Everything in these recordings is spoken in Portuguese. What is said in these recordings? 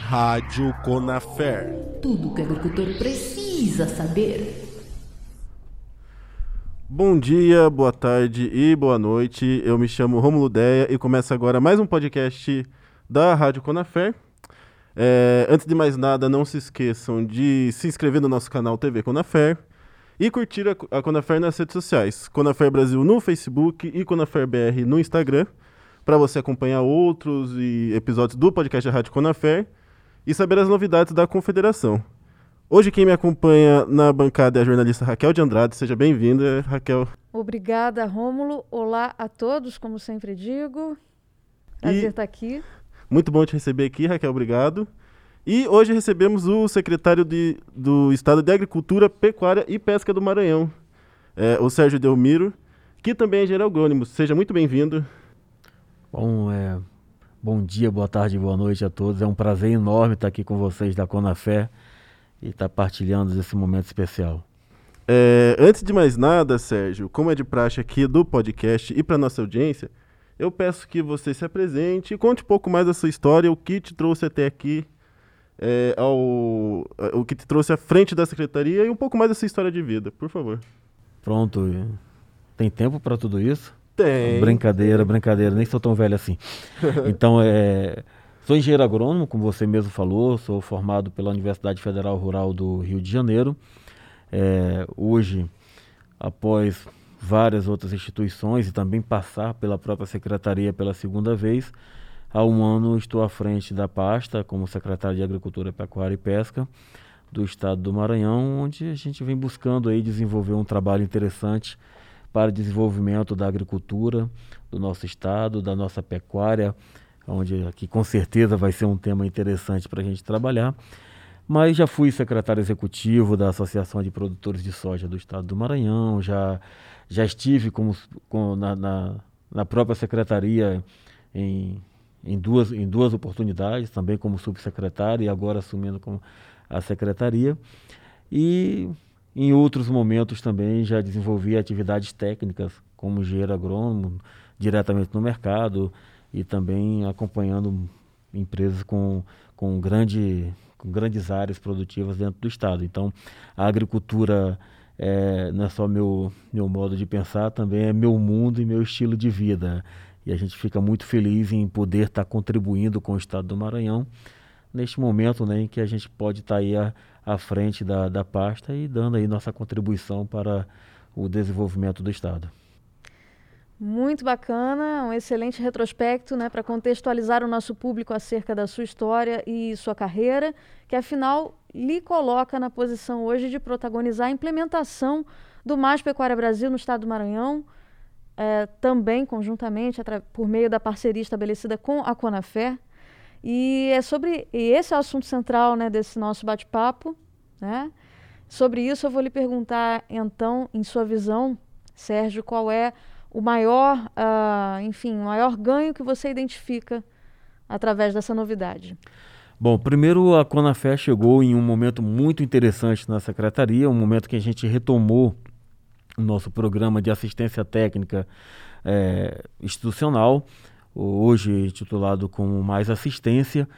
Rádio Conafer. Tudo que o agricultor precisa saber. Bom dia, boa tarde e boa noite. Eu me chamo Romulo Deia e começa agora mais um podcast da Rádio Conafer. É, antes de mais nada, não se esqueçam de se inscrever no nosso canal TV Conafer e curtir a, a Conafer nas redes sociais. Conafer Brasil no Facebook e Conafer BR no Instagram, para você acompanhar outros e episódios do podcast da Rádio Conafer e saber as novidades da Confederação. Hoje quem me acompanha na bancada é a jornalista Raquel de Andrade. Seja bem-vinda, Raquel. Obrigada, Rômulo. Olá a todos, como sempre digo. Prazer E- estar aqui. Muito bom te receber aqui, Raquel. Obrigado. E hoje recebemos o secretário de- do Estado de Agricultura, Pecuária e Pesca do Maranhão, é, o Sérgio Delmiro, que também é engenheiro agrônomo. Seja muito bem-vindo. Bom, é, bom dia, boa tarde, boa noite a todos. É um prazer enorme estar aqui com vocês da Conafé e estar partilhando esse momento especial. É, antes de mais nada, Sérgio, como é de praxe aqui do podcast e para nossa audiência, eu peço que você se apresente e conte um pouco mais da sua história, o que te trouxe até aqui, é, ao, o que te trouxe à frente da secretaria e um pouco mais da sua história de vida, por favor. Pronto, tem tempo para tudo isso? Tem. Brincadeira, brincadeira, nem sou tão velho assim. Então, é, sou engenheiro agrônomo, como você mesmo falou, sou formado pela Universidade Federal Rural do Rio de Janeiro. É, hoje, após várias outras instituições e também passar pela própria secretaria pela segunda vez, há um ano estou à frente da pasta como secretário de Agricultura, Pecuária e Pesca do estado do Maranhão, onde a gente vem buscando aí desenvolver um trabalho interessante para desenvolvimento da agricultura do nosso estado, da nossa pecuária, onde aqui com certeza vai ser um tema interessante para a gente trabalhar. Mas já fui secretário executivo da Associação de Produtores de Soja do Estado do Maranhão, já, já estive como, com- na, na, na própria secretaria em, em, duas, em duas oportunidades, também como subsecretário e agora assumindo como a secretaria. E em outros momentos também já desenvolvi atividades técnicas como engenheiro agrônomo, diretamente no mercado e também acompanhando empresas com, com, grande, com grandes áreas produtivas dentro do estado. Então, a agricultura é, não é só meu, meu modo de pensar, também é meu mundo e meu estilo de vida. E a gente fica muito feliz em poder estar contribuindo com o estado do Maranhão neste momento né, em que a gente pode estar aí à, à frente da, da pasta e dando aí nossa contribuição para o desenvolvimento do estado. Muito bacana, um excelente retrospecto né, para contextualizar o nosso público acerca da sua história e sua carreira, que afinal lhe coloca na posição hoje de protagonizar a implementação do Mais Pecuária Brasil no estado do Maranhão, eh, também conjuntamente por meio da parceria estabelecida com a Conafé. E é sobre e esse é o assunto central né, desse nosso bate-papo. Né? Sobre isso, eu vou lhe perguntar, então, em sua visão, Sérgio, qual é o maior, ah, enfim, o maior ganho que você identifica através dessa novidade? Bom, primeiro a Conafé chegou em um momento muito interessante na secretaria, um momento que a gente retomou o nosso programa de assistência técnica eh, institucional, hoje titulado como Mais Assistência,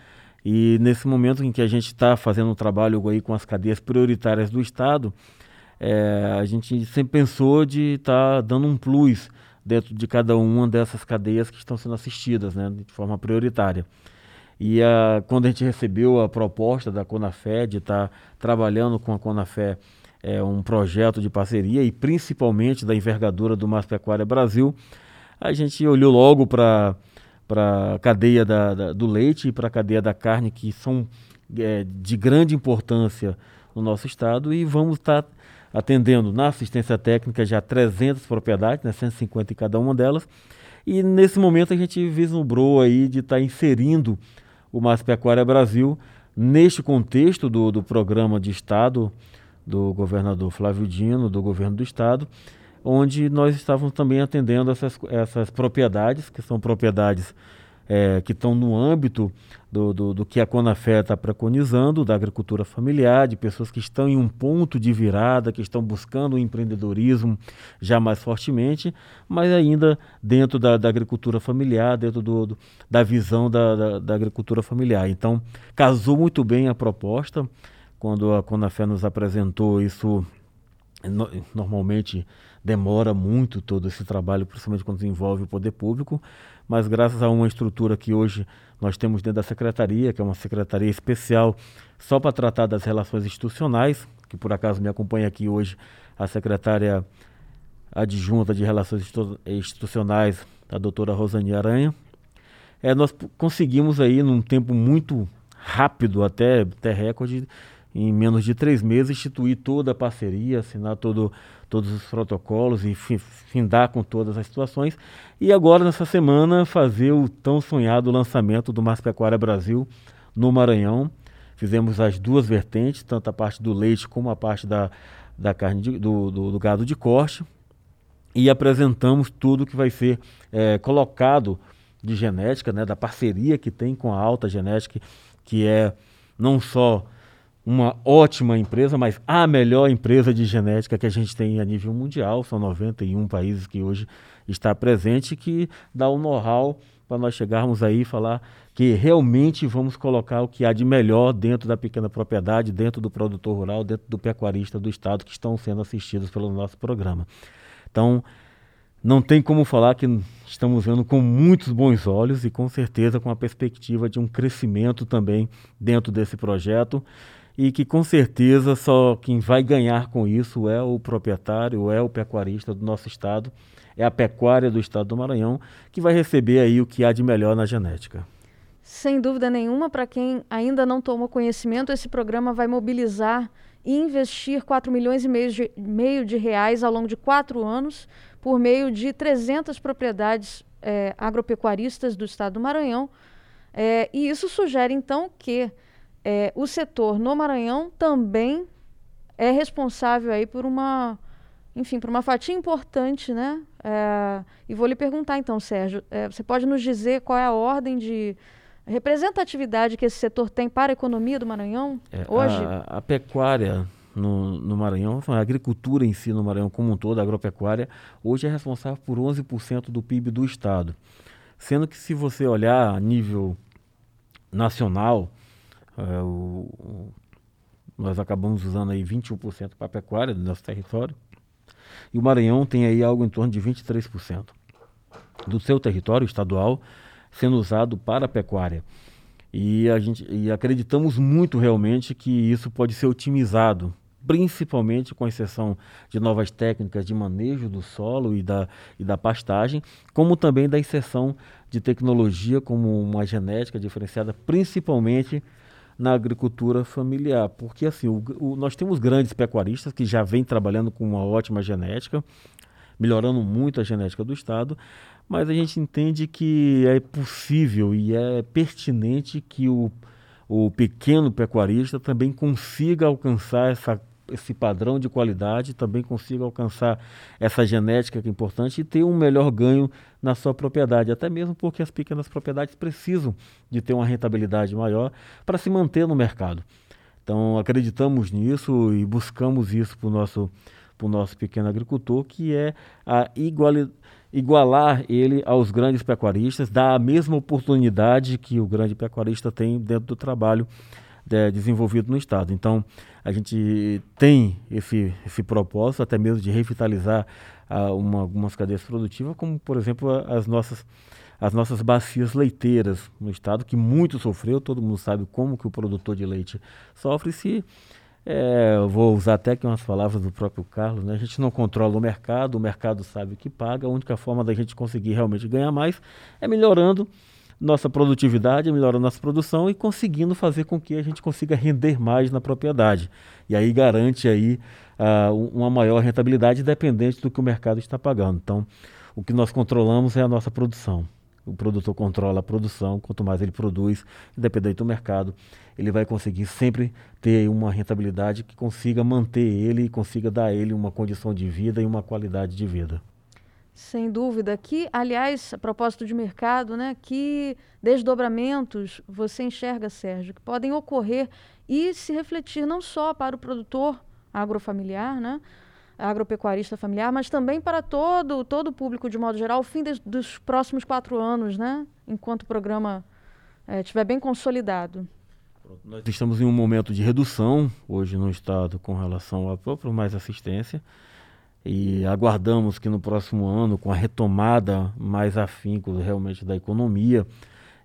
e nesse momento em que a gente está fazendo um trabalho aí com as cadeias prioritárias do Estado, eh, a gente sempre pensou de estar dando um plus dentro de cada uma dessas cadeias que estão sendo assistidas, né, de forma prioritária. E a, quando a gente recebeu a proposta da Conafé de estar trabalhando com a Conafé é, um projeto de parceria e principalmente da envergadura do Mais Pecuária Brasil, a gente olhou logo para a cadeia da, da- do leite e para a cadeia da carne, que são é, de grande importância no nosso estado, e vamos estar atendendo na assistência técnica já 300 propriedades, né, 150 em cada uma delas, e nesse momento a gente vislumbrou aí de estar inserindo o Mais Pecuária Brasil neste contexto do, do programa de Estado do governador Flávio Dino, do governo do Estado, onde nós estávamos também atendendo essas, essas propriedades, que são propriedades é, que estão no âmbito do, do, do, que a Conafé está preconizando, da agricultura familiar, de pessoas que estão em um ponto de virada, que estão buscando o empreendedorismo já mais fortemente, mas ainda dentro da, da agricultura familiar, dentro do, do da visão da, da, da, agricultura familiar. Então, casou muito bem a proposta, quando a Conafé nos apresentou isso, no, normalmente demora muito todo esse trabalho, principalmente quando envolve o poder público, mas graças a uma estrutura que hoje nós temos dentro da secretaria, que é uma secretaria especial só para tratar das relações institucionais, que por acaso me acompanha aqui hoje a secretária adjunta de Relações Institucionais, a doutora Rosane Aranha. É, nós conseguimos aí, num tempo muito rápido, até, até recorde, em menos de três meses, instituir toda a parceria, assinar todo, todos os protocolos e findar com todas as situações. E agora, nessa semana, fazer o tão sonhado lançamento do Mais Pecuária Brasil no Maranhão. Fizemos as duas vertentes, tanto a parte do leite como a parte da, da carne de, do, do, do, gado de corte. E apresentamos tudo que vai ser é, colocado de genética, né, da parceria que tem com a Alta Genética, que é não só uma ótima empresa, mas a melhor empresa de genética que a gente tem a nível mundial. São 91 países que hoje está presente, que dá o um know-how para nós chegarmos aí e falar que realmente vamos colocar o que há de melhor dentro da pequena propriedade, dentro do produtor rural, dentro do pecuarista do estado que estão sendo assistidos pelo nosso programa. Então, não tem como falar que estamos vendo com muitos bons olhos e com certeza com a perspectiva de um crescimento também dentro desse projeto e que com certeza só quem vai ganhar com isso é o proprietário, é o pecuarista do nosso estado, é a pecuária do estado do Maranhão, que vai receber aí o que há de melhor na genética. Sem dúvida nenhuma, para quem ainda não tomou conhecimento, esse programa vai mobilizar e investir 4 milhões e meio de, meio de reais ao longo de quatro anos, por meio de 300 propriedades é, agropecuaristas do estado do Maranhão. É, e isso sugere, então, que é, o setor no Maranhão também é responsável aí por uma, enfim, por uma fatia importante, né? É, e vou lhe perguntar então, Sérgio, é, você pode nos dizer qual é a ordem de representatividade que esse setor tem para a economia do Maranhão é, hoje? A, a pecuária no, no, Maranhão, a agricultura em si no Maranhão como um todo, a agropecuária, hoje é responsável por 11% do PIB do estado. Sendo que se você olhar a nível nacional, é, o, nós acabamos usando aí 21% para a pecuária do nosso território. E o Maranhão tem aí algo em torno de 23% do seu território estadual sendo usado para a pecuária. E, a gente, e acreditamos muito realmente que isso pode ser otimizado, principalmente com exceção de novas técnicas de manejo do solo e da, e da pastagem, como também da inserção de tecnologia como uma genética diferenciada, principalmente na agricultura familiar, porque assim o, o, nós temos grandes pecuaristas que já vêm trabalhando com uma ótima genética, melhorando muito a genética do estado, mas a gente entende que é possível e é pertinente que o, o pequeno pecuarista também consiga alcançar essa esse padrão de qualidade, também consiga alcançar essa genética que é importante e ter um melhor ganho na sua propriedade, até mesmo porque as pequenas propriedades precisam de ter uma rentabilidade maior para se manter no mercado. Então acreditamos nisso e buscamos isso para o nosso, nosso pequeno agricultor, que é a igualdade igualar ele aos grandes pecuaristas, dar a mesma oportunidade que o grande pecuarista tem dentro do trabalho de, desenvolvido no Estado. Então, a gente tem esse, esse propósito até mesmo de revitalizar uh, uma, algumas cadeias produtivas, como, por exemplo, as nossas, as nossas bacias leiteiras no Estado, que muito sofreu, todo mundo sabe como que o produtor de leite sofre se... É, vou usar até aqui umas palavras do próprio Carlos, né? a gente não controla o mercado, o mercado sabe o que paga, a única forma da gente conseguir realmente ganhar mais é melhorando nossa produtividade, melhorando nossa produção e conseguindo fazer com que a gente consiga render mais na propriedade. E aí garante aí uh, uma maior rentabilidade independente do que o mercado está pagando. Então, o que nós controlamos é a nossa produção. O produtor controla a produção, quanto mais ele produz, independente do mercado, ele vai conseguir sempre ter uma rentabilidade que consiga manter ele e consiga dar a ele uma condição de vida e uma qualidade de vida. Sem dúvida. Que, aliás, a propósito de mercado, né, que desdobramentos você enxerga, Sérgio, que podem ocorrer e se refletir não só para o produtor agrofamiliar, né, agropecuarista familiar, mas também para todo, todo o público de modo geral, fim de, dos próximos quatro anos, né, enquanto o programa é, estiver bem consolidado. Nós estamos em um momento de redução hoje no Estado com relação ao próprio mais assistência e aguardamos que no próximo ano, com a retomada mais afinco realmente da economia,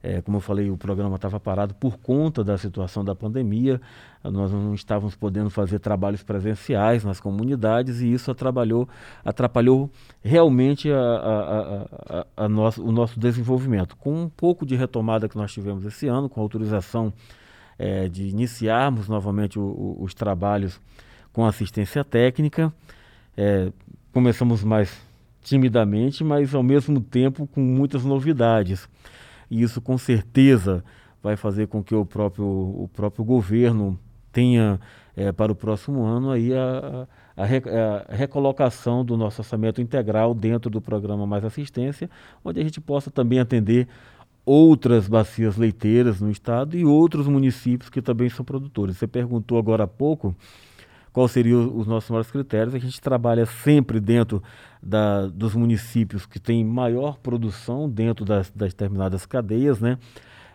é, como eu falei, o programa estava parado por conta da situação da pandemia, nós não estávamos podendo fazer trabalhos presenciais nas comunidades e isso atrapalhou, atrapalhou realmente a, a, a, nosso, o nosso desenvolvimento. Com um pouco de retomada que nós tivemos esse ano, com autorização é, de iniciarmos novamente o, o, os trabalhos com assistência técnica, é, começamos mais timidamente, mas ao mesmo tempo com muitas novidades. E isso com certeza vai fazer com que o próprio, o próprio governo tenha é, para o próximo ano aí a, a, a, recolocação do nosso orçamento integral dentro do programa Mais Assistência, onde a gente possa também atender outras bacias leiteiras no estado e outros municípios que também são produtores. Você perguntou agora há pouco quais seriam os nossos maiores critérios. A gente trabalha sempre dentro da, dos municípios que têm maior produção dentro das, das determinadas cadeias, né?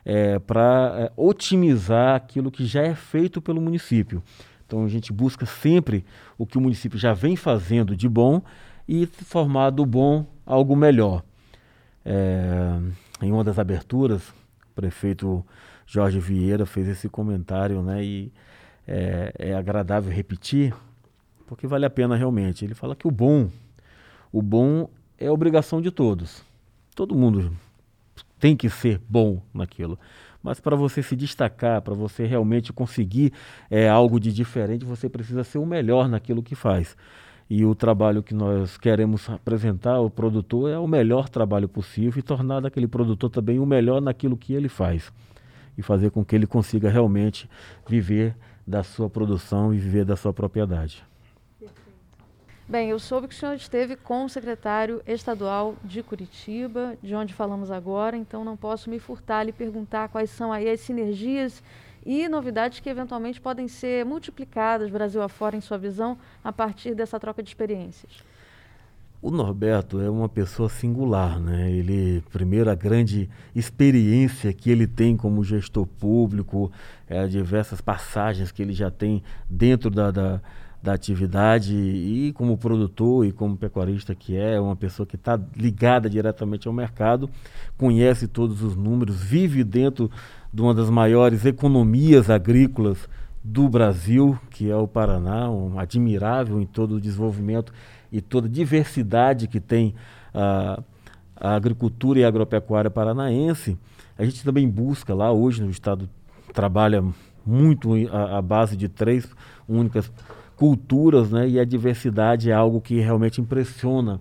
É, para é, otimizar aquilo que já é feito pelo município. Então a gente busca sempre o que o município já vem fazendo de bom e formar do bom algo melhor. É, em uma das aberturas, o prefeito Jorge Vieira fez esse comentário, né? E é, é agradável repetir, porque vale a pena realmente. Ele fala que o bom, o bom é obrigação de todos. Todo mundo tem que ser bom naquilo. Mas para você se destacar, para você realmente conseguir é, algo de diferente, você precisa ser o melhor naquilo que faz. E o trabalho que nós queremos apresentar ao produtor é o melhor trabalho possível e tornar aquele produtor também o melhor naquilo que ele faz. E fazer com que ele consiga realmente viver da sua produção e viver da sua propriedade. Bem, eu soube que o senhor esteve com o secretário estadual de Curitiba, de onde falamos agora, então não posso me furtar lhe perguntar quais são aí as sinergias e novidades que eventualmente podem ser multiplicadas Brasil afora em sua visão a partir dessa troca de experiências. O Norberto é uma pessoa singular, né? Ele, primeiro, a grande experiência que ele tem como gestor público, é, diversas passagens que ele já tem dentro da, da, da atividade e como produtor e como pecuarista que é, uma pessoa que está ligada diretamente ao mercado, conhece todos os números, vive dentro de uma das maiores economias agrícolas do Brasil, que é o Paraná, um admirável em todo o desenvolvimento e toda a diversidade que tem a, a agricultura e a agropecuária paranaense, a gente também busca lá, hoje no estado trabalha muito a, a base de três únicas culturas, né? E a diversidade é algo que realmente impressiona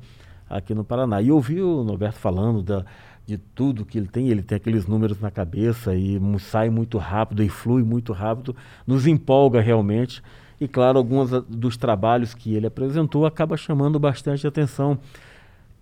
aqui no Paraná. E ouvi o Norberto falando da, de tudo que ele tem, ele tem aqueles números na cabeça e sai muito rápido e flui muito rápido, nos empolga realmente e claro, alguns dos trabalhos que ele apresentou acaba chamando bastante atenção,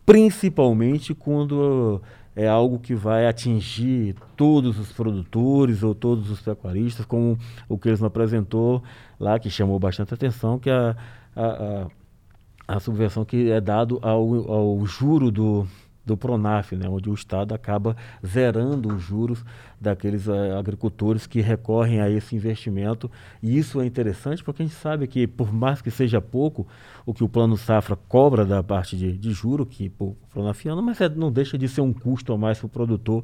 principalmente quando é algo que vai atingir todos os produtores ou todos os pecuaristas, como o que eles apresentou lá, que chamou bastante atenção, que é a, a, a, a subvenção que é dado ao, ao juro do, do Pronaf, né, onde o Estado acaba zerando os juros daqueles uh, agricultores que recorrem a esse investimento. E isso é interessante porque a gente sabe que, por mais que seja pouco, o que o Plano Safra cobra da parte de, de juro, que o Pronafiano, mas é, não deixa de ser um custo a mais para o produtor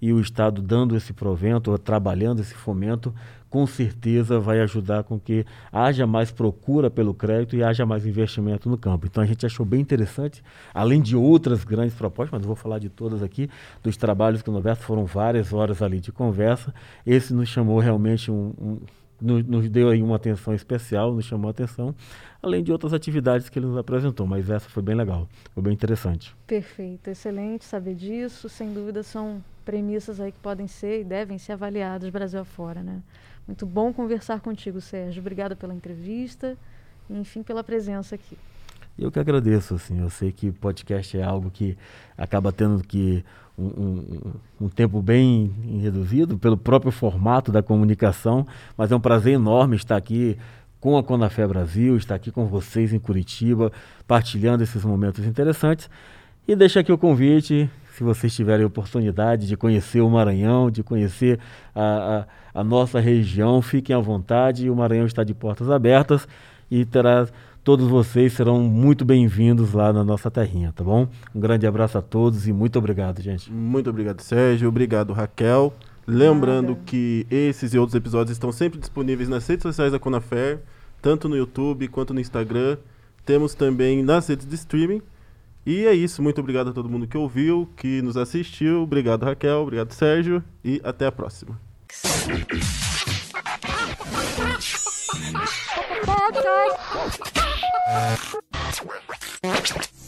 e o Estado dando esse provento, trabalhando esse fomento, com certeza vai ajudar com que haja mais procura pelo crédito e haja mais investimento no campo. Então a gente achou bem interessante, além de outras grandes propostas, mas vou falar de todas aqui, dos trabalhos que o Norberto foram várias horas ali de conversa. Esse nos chamou realmente um, um nos, nos, deu aí uma atenção especial, nos chamou a atenção, além de outras atividades que ele nos apresentou, mas essa foi bem legal, foi bem interessante. Perfeito, excelente saber disso, sem dúvida são premissas aí que podem ser e devem ser avaliadas Brasil afora, né? Muito bom conversar contigo, Sérgio. Obrigada pela entrevista e, enfim, pela presença aqui. Eu que agradeço, assim, eu sei que podcast é algo que acaba tendo que um, um, um, tempo bem reduzido pelo próprio formato da comunicação, mas é um prazer enorme estar aqui com a Conafé Brasil, estar aqui com vocês em Curitiba, partilhando esses momentos interessantes. E deixa aqui o convite, se vocês tiverem oportunidade de conhecer o Maranhão, de conhecer a, a, a nossa região, fiquem à vontade, o Maranhão está de portas abertas e terá todos vocês serão muito bem-vindos lá na nossa terrinha, tá bom? Um grande abraço a todos e muito obrigado, gente. Muito obrigado, Sérgio. Obrigado, Raquel. Lembrando Nada. que esses e outros episódios estão sempre disponíveis nas redes sociais da Conafer, tanto no YouTube quanto no Instagram. Temos também nas redes de streaming. E é isso. Muito obrigado a todo mundo que ouviu, que nos assistiu. Obrigado, Raquel. Obrigado, Sérgio. E até a próxima. Podcast.